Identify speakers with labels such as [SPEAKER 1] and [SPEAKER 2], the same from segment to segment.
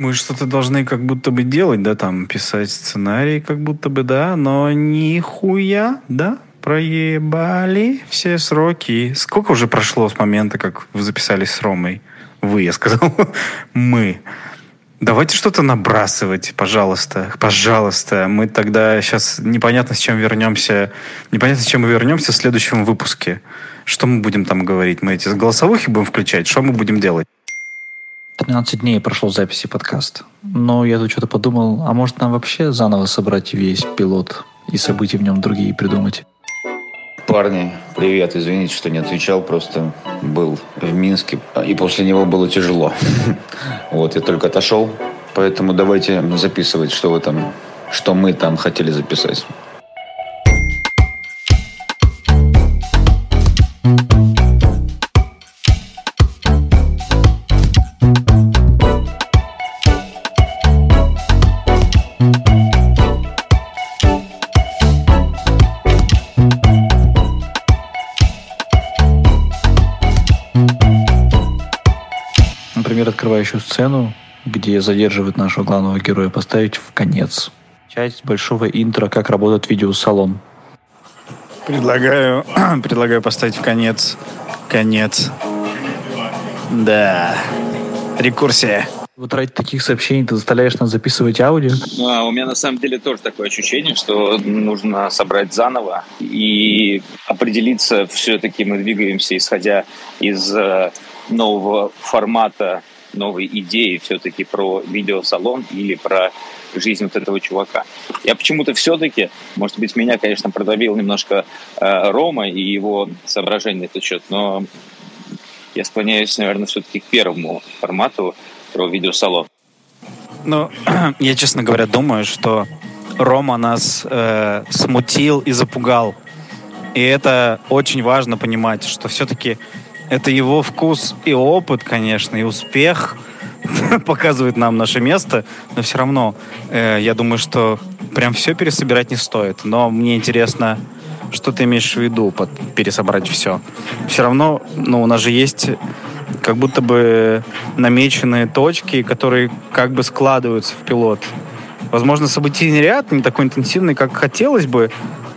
[SPEAKER 1] Мы что-то должны как будто бы делать, да, там, писать сценарий как будто бы, да, но нихуя, да, проебали все сроки. Сколько уже прошло с момента, как вы записались с Ромой? Вы, я сказал, мы. Давайте что-то набрасывать, пожалуйста, пожалуйста. Мы тогда сейчас непонятно с чем вернемся, непонятно с чем мы вернемся в следующем выпуске. Что мы будем там говорить? Мы эти голосовухи будем включать? Что мы будем делать?
[SPEAKER 2] 13 дней прошло записи подкаста. Но я тут что-то подумал, а может нам вообще заново собрать весь пилот и события в нем другие придумать?
[SPEAKER 3] Парни, привет. Извините, что не отвечал, просто был в Минске, и после него было тяжело. Вот, я только отошел, поэтому давайте записывать, что вы там, что мы там хотели записать.
[SPEAKER 2] Открывающую сцену, где задерживают нашего главного героя, поставить в конец. Часть большого интро, как работает видеосалон.
[SPEAKER 1] Предлагаю, предлагаю поставить в конец. Конец. Да. Рекурсия.
[SPEAKER 2] Вот ради таких сообщений ты заставляешь нас записывать аудио?
[SPEAKER 4] А, у меня на самом деле тоже такое ощущение, что нужно собрать заново и определиться, все-таки мы двигаемся, исходя из э, нового формата новой идеи все-таки про видеосалон или про жизнь вот этого чувака. Я почему-то все-таки, может быть, меня, конечно, продавил немножко э, Рома и его соображения на этот счет, но я склоняюсь, наверное, все-таки к первому формату про видеосалон.
[SPEAKER 1] Ну, я, честно говоря, думаю, что Рома нас э, смутил и запугал. И это очень важно понимать, что все-таки это его вкус и опыт, конечно, и успех показывает нам наше место, но все равно э, я думаю, что прям все пересобирать не стоит. Но мне интересно, что ты имеешь в виду под пересобрать все. Все равно, ну, у нас же есть как будто бы намеченные точки, которые как бы складываются в пилот. Возможно, событийный ряд не такой интенсивный, как хотелось бы,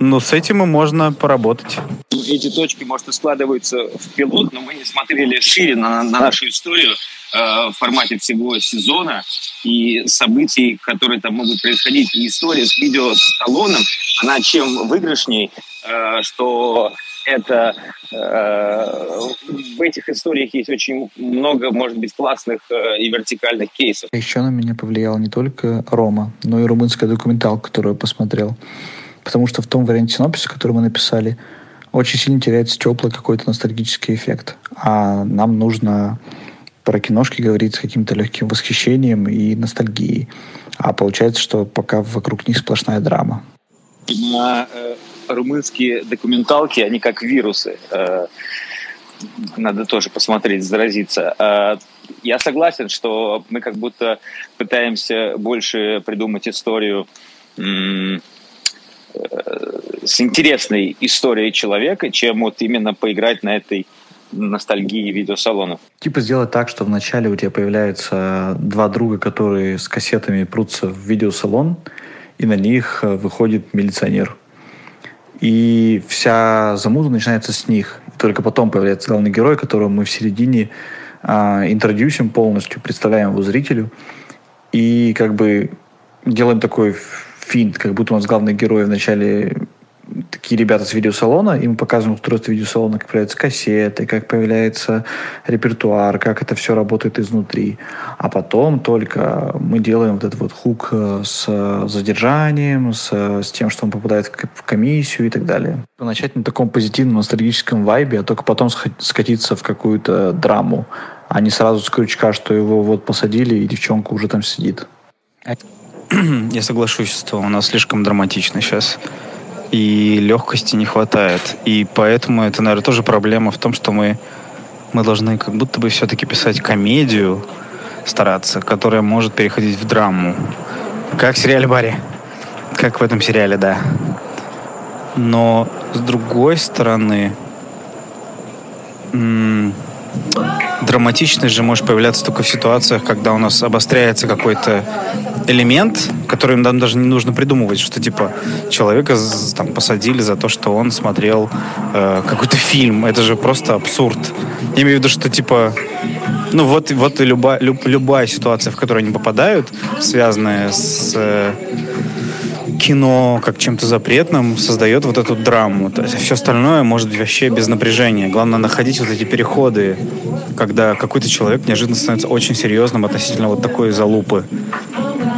[SPEAKER 1] но с этим и можно поработать.
[SPEAKER 4] Эти точки, может, и складываются в пилот, но мы не смотрели шире на, на нашу историю э, в формате всего сезона и событий, которые там могут происходить. И история с видео с талоном, она чем выигрышней, э, что это э, в этих историях есть очень много, может быть, классных э, и вертикальных кейсов.
[SPEAKER 2] Еще на меня повлиял не только Рома, но и румынская документалка, которую я посмотрел потому что в том варианте синопсиса, который мы написали, очень сильно теряется теплый какой-то ностальгический эффект. А нам нужно про киношки говорить с каким-то легким восхищением и ностальгией. А получается, что пока вокруг них сплошная драма.
[SPEAKER 4] На э, румынские документалки, они как вирусы. Э, надо тоже посмотреть, заразиться. Э, я согласен, что мы как будто пытаемся больше придумать историю с интересной историей человека, чем вот именно поиграть на этой ностальгии видеосалонов.
[SPEAKER 2] Типа сделать так, что вначале у тебя появляются два друга, которые с кассетами прутся в видеосалон, и на них э, выходит милиционер. И вся замута начинается с них. И только потом появляется главный герой, которого мы в середине а, интродюсим полностью, представляем его зрителю. И как бы делаем такой финт, как будто у нас главный герой вначале такие ребята с видеосалона, им показываем устройство видеосалона, как появляются кассеты, как появляется репертуар, как это все работает изнутри. А потом только мы делаем вот этот вот хук э, с задержанием, с, с тем, что он попадает в комиссию и так далее. Начать на таком позитивном ностальгическом вайбе, а только потом скатиться в какую-то драму, а не сразу с крючка, что его вот посадили, и девчонка уже там сидит.
[SPEAKER 1] Я соглашусь, что у нас слишком драматично сейчас. И легкости не хватает. И поэтому это, наверное, тоже проблема в том, что мы, мы должны как будто бы все-таки писать комедию, стараться, которая может переходить в драму. Как в сериале Барри. Как в этом сериале, да. Но с другой стороны... М- драматичность же может появляться только в ситуациях, когда у нас обостряется какой-то элемент, который нам даже не нужно придумывать, что типа человека там посадили за то, что он смотрел э, какой-то фильм. Это же просто абсурд. Я имею в виду, что типа ну вот, вот и любая, люб, любая ситуация, в которую они попадают, связанная с э, кино как чем-то запретным создает вот эту драму. То есть все остальное может быть вообще без напряжения. Главное находить вот эти переходы, когда какой-то человек неожиданно становится очень серьезным относительно вот такой залупы.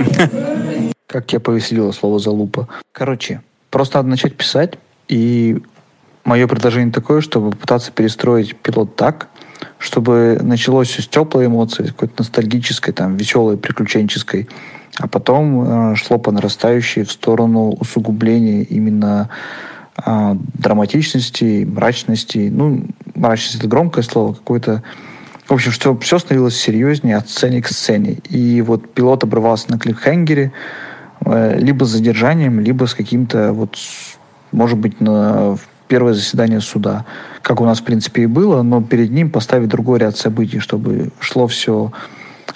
[SPEAKER 2] Как тебя повеселило слово залупа? Короче, просто надо начать писать, и мое предложение такое, чтобы пытаться перестроить пилот так, чтобы началось все с теплой эмоции, какой-то ностальгической, там, веселой, приключенческой, а потом э, шло по нарастающей в сторону усугубления именно э, драматичности, мрачности. Ну, мрачность это громкое слово, какое-то в общем, что все становилось серьезнее от сцены к сцене. И вот пилот обрывался на кликхенгере, э, либо с задержанием, либо с каким-то, вот, может быть, на первое заседание суда, как у нас, в принципе, и было, но перед ним поставить другой ряд событий, чтобы шло все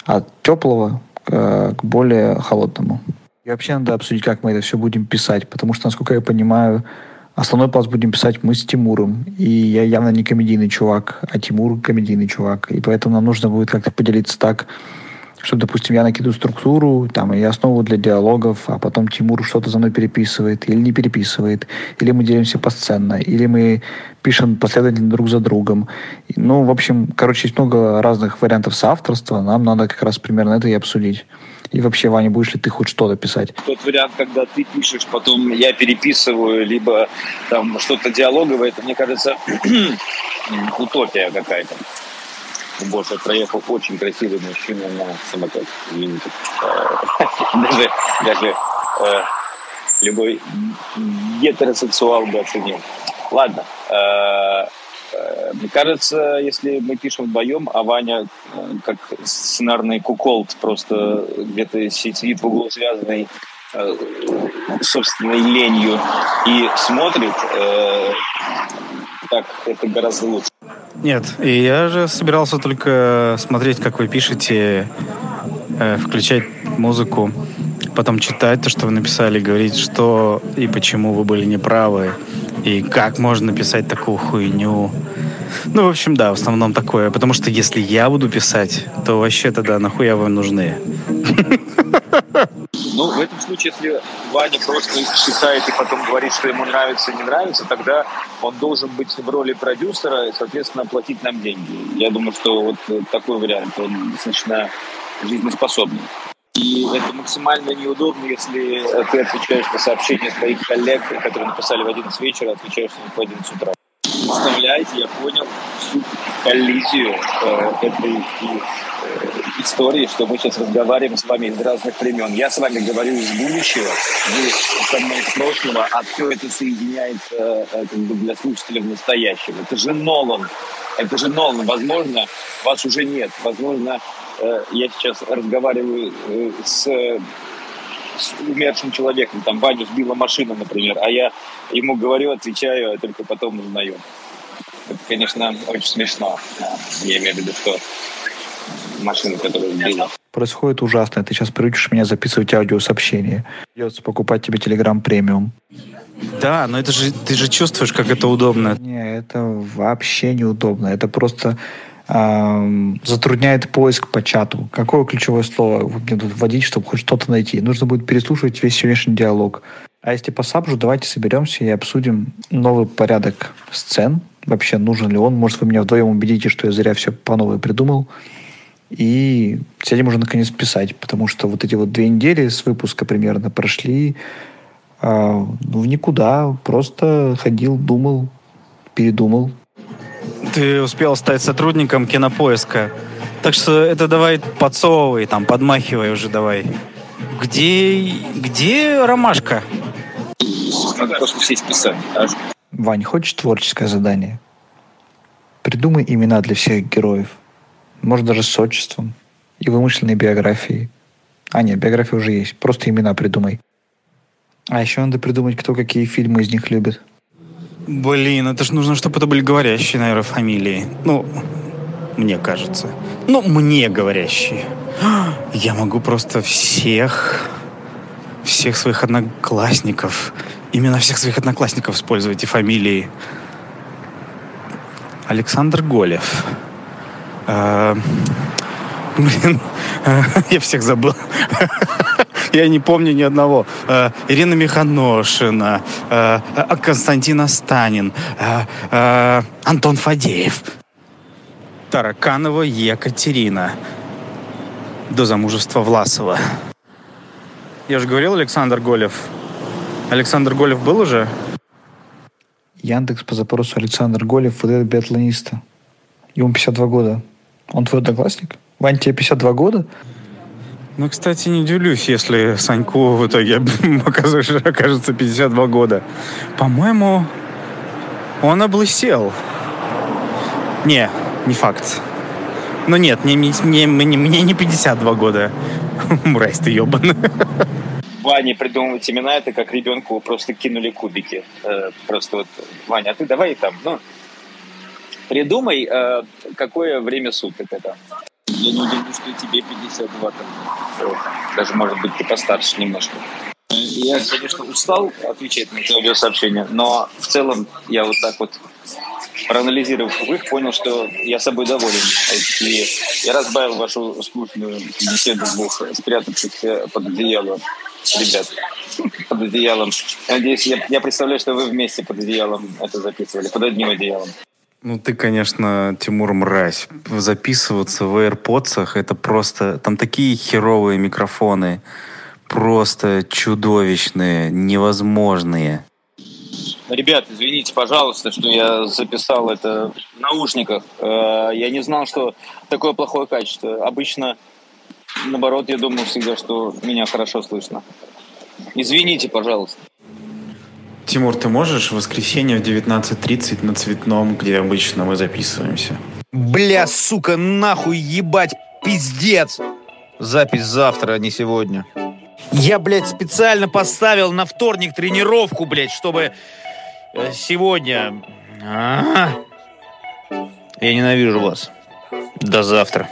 [SPEAKER 2] от теплого к, к более холодному. И вообще надо обсудить, как мы это все будем писать, потому что, насколько я понимаю, основной пласт будем писать мы с Тимуром. И я явно не комедийный чувак, а Тимур комедийный чувак. И поэтому нам нужно будет как-то поделиться так, что, допустим, я накидываю структуру, там, и основу для диалогов, а потом Тимур что-то за мной переписывает или не переписывает, или мы делимся посценно, или мы пишем последовательно друг за другом. Ну, в общем, короче, есть много разных вариантов соавторства, нам надо как раз примерно это и обсудить. И вообще, Ваня, будешь ли ты хоть что-то писать?
[SPEAKER 4] Тот вариант, когда ты пишешь, потом я переписываю, либо там что-то диалоговое, это, мне кажется, утопия какая-то. Боже, проехал очень красивый мужчина на самокате. Извините. Даже, даже э, любой гетеросексуал бы оценил. Ладно. Э, э, мне кажется, если мы пишем вдвоем, а Ваня как сценарный куколд просто где-то сидит в углу связанный собственной ленью и смотрит, так это гораздо лучше.
[SPEAKER 1] Нет, и я же собирался только смотреть, как вы пишете, э, включать музыку, потом читать то, что вы написали, говорить, что и почему вы были неправы, и как можно написать такую хуйню. Ну, в общем, да, в основном такое. Потому что если я буду писать, то вообще тогда нахуя вы нужны?
[SPEAKER 4] Ну, в этом случае, если Ваня просто считает и потом говорит, что ему нравится и не нравится, тогда он должен быть в роли продюсера и, соответственно, платить нам деньги. Я думаю, что вот такой вариант, он достаточно жизнеспособный. И это максимально неудобно, если ты отвечаешь на сообщения своих коллег, которые написали в 11 вечера, отвечаешь на в 11 утра. Представляете, я понял всю коллизию э, этой э, истории, что мы сейчас разговариваем с вами из разных времен. Я с вами говорю из будущего, вы со мной из прошлого, а все это соединяется э, как бы для слушателя в настоящем. Это же Нолан. Это же Нолан. Возможно, вас уже нет. Возможно, э, я сейчас разговариваю э, с с умершим человеком, там Ваню сбила машина, например, а я ему говорю, отвечаю, а только потом узнаю. Это, конечно, очень смешно. Я имею в виду, что машину, которую сбила.
[SPEAKER 2] Происходит ужасно. Ты сейчас приучишь меня записывать аудиосообщение. Придется покупать тебе Telegram премиум.
[SPEAKER 1] Да, но это же ты же чувствуешь, как это удобно.
[SPEAKER 2] Не, это вообще неудобно. Это просто эм, затрудняет поиск по чату. Какое ключевое слово мне тут вводить, чтобы хоть что-то найти? Нужно будет переслушивать весь сегодняшний диалог. А если по сабжу, давайте соберемся и обсудим новый порядок сцен. Вообще, нужен ли он? Может, вы меня вдвоем убедите, что я зря все по новой придумал. И сядем уже наконец писать, потому что вот эти вот две недели с выпуска примерно прошли э, в никуда. Просто ходил, думал, передумал.
[SPEAKER 1] Ты успел стать сотрудником кинопоиска. Так что это давай подсовывай, там, подмахивай уже давай. Где, где ромашка?
[SPEAKER 4] Надо просто сесть писать.
[SPEAKER 2] Вань, хочешь творческое задание? Придумай имена для всех героев – может даже с отчеством и вымышленной биографией. А нет, биография уже есть, просто имена придумай. А еще надо придумать, кто какие фильмы из них любит.
[SPEAKER 1] Блин, это же нужно, чтобы это были говорящие, наверное, фамилии. Ну, мне кажется. Ну, мне говорящие. Я могу просто всех, всех своих одноклассников, именно всех своих одноклассников использовать и фамилии. Александр Голев. Э, блин, я всех забыл. Я не помню ни одного. Э, Ирина Миханошина, Константин Астанин, Антон Фадеев. Тараканова Екатерина. До замужества Власова. Я же говорил Александр Голев. Александр Голев был уже?
[SPEAKER 2] Яндекс по запросу Александр Голев, вот это биатлониста. Ему 52 года. Он твой одноклассник? Вань, тебе 52 года?
[SPEAKER 1] Ну, кстати, не удивлюсь, если Саньку в итоге окажется 52 года. По-моему, он облысел. Не, не факт. Ну нет, мне, мне, мне, мне не 52 года. Мразь ты ебаный.
[SPEAKER 4] Ване придумывать имена, это как ребенку просто кинули кубики. Э, просто вот, Ваня, а ты давай там, ну, придумай, э, какое время суток это. Я не удивлюсь, что тебе 52 там. Даже, может быть, ты постарше немножко. Я, конечно, устал отвечать на это аудиосообщение, но в целом я вот так вот проанализировав их, понял, что я собой доволен. И я разбавил вашу скучную беседу двух спрятавшихся под одеялом ребят. Под одеялом. Надеюсь, я, я представляю, что вы вместе под одеялом это записывали, под одним одеялом.
[SPEAKER 1] Ну, ты, конечно, Тимур, мразь. Записываться в AirPods это просто... Там такие херовые микрофоны. Просто чудовищные, невозможные.
[SPEAKER 4] Ребят, извините, пожалуйста, что я записал это в наушниках. Э, я не знал, что такое плохое качество. Обычно, наоборот, я думал всегда, что меня хорошо слышно. Извините, пожалуйста.
[SPEAKER 1] Тимур, ты можешь в воскресенье в 19.30 на Цветном, где обычно мы записываемся?
[SPEAKER 5] Бля, сука, нахуй ебать, пиздец!
[SPEAKER 3] Запись завтра, а не сегодня.
[SPEAKER 5] Я, блядь, специально поставил на вторник тренировку, блядь, чтобы э, сегодня... А-а-а. Я ненавижу вас. До завтра.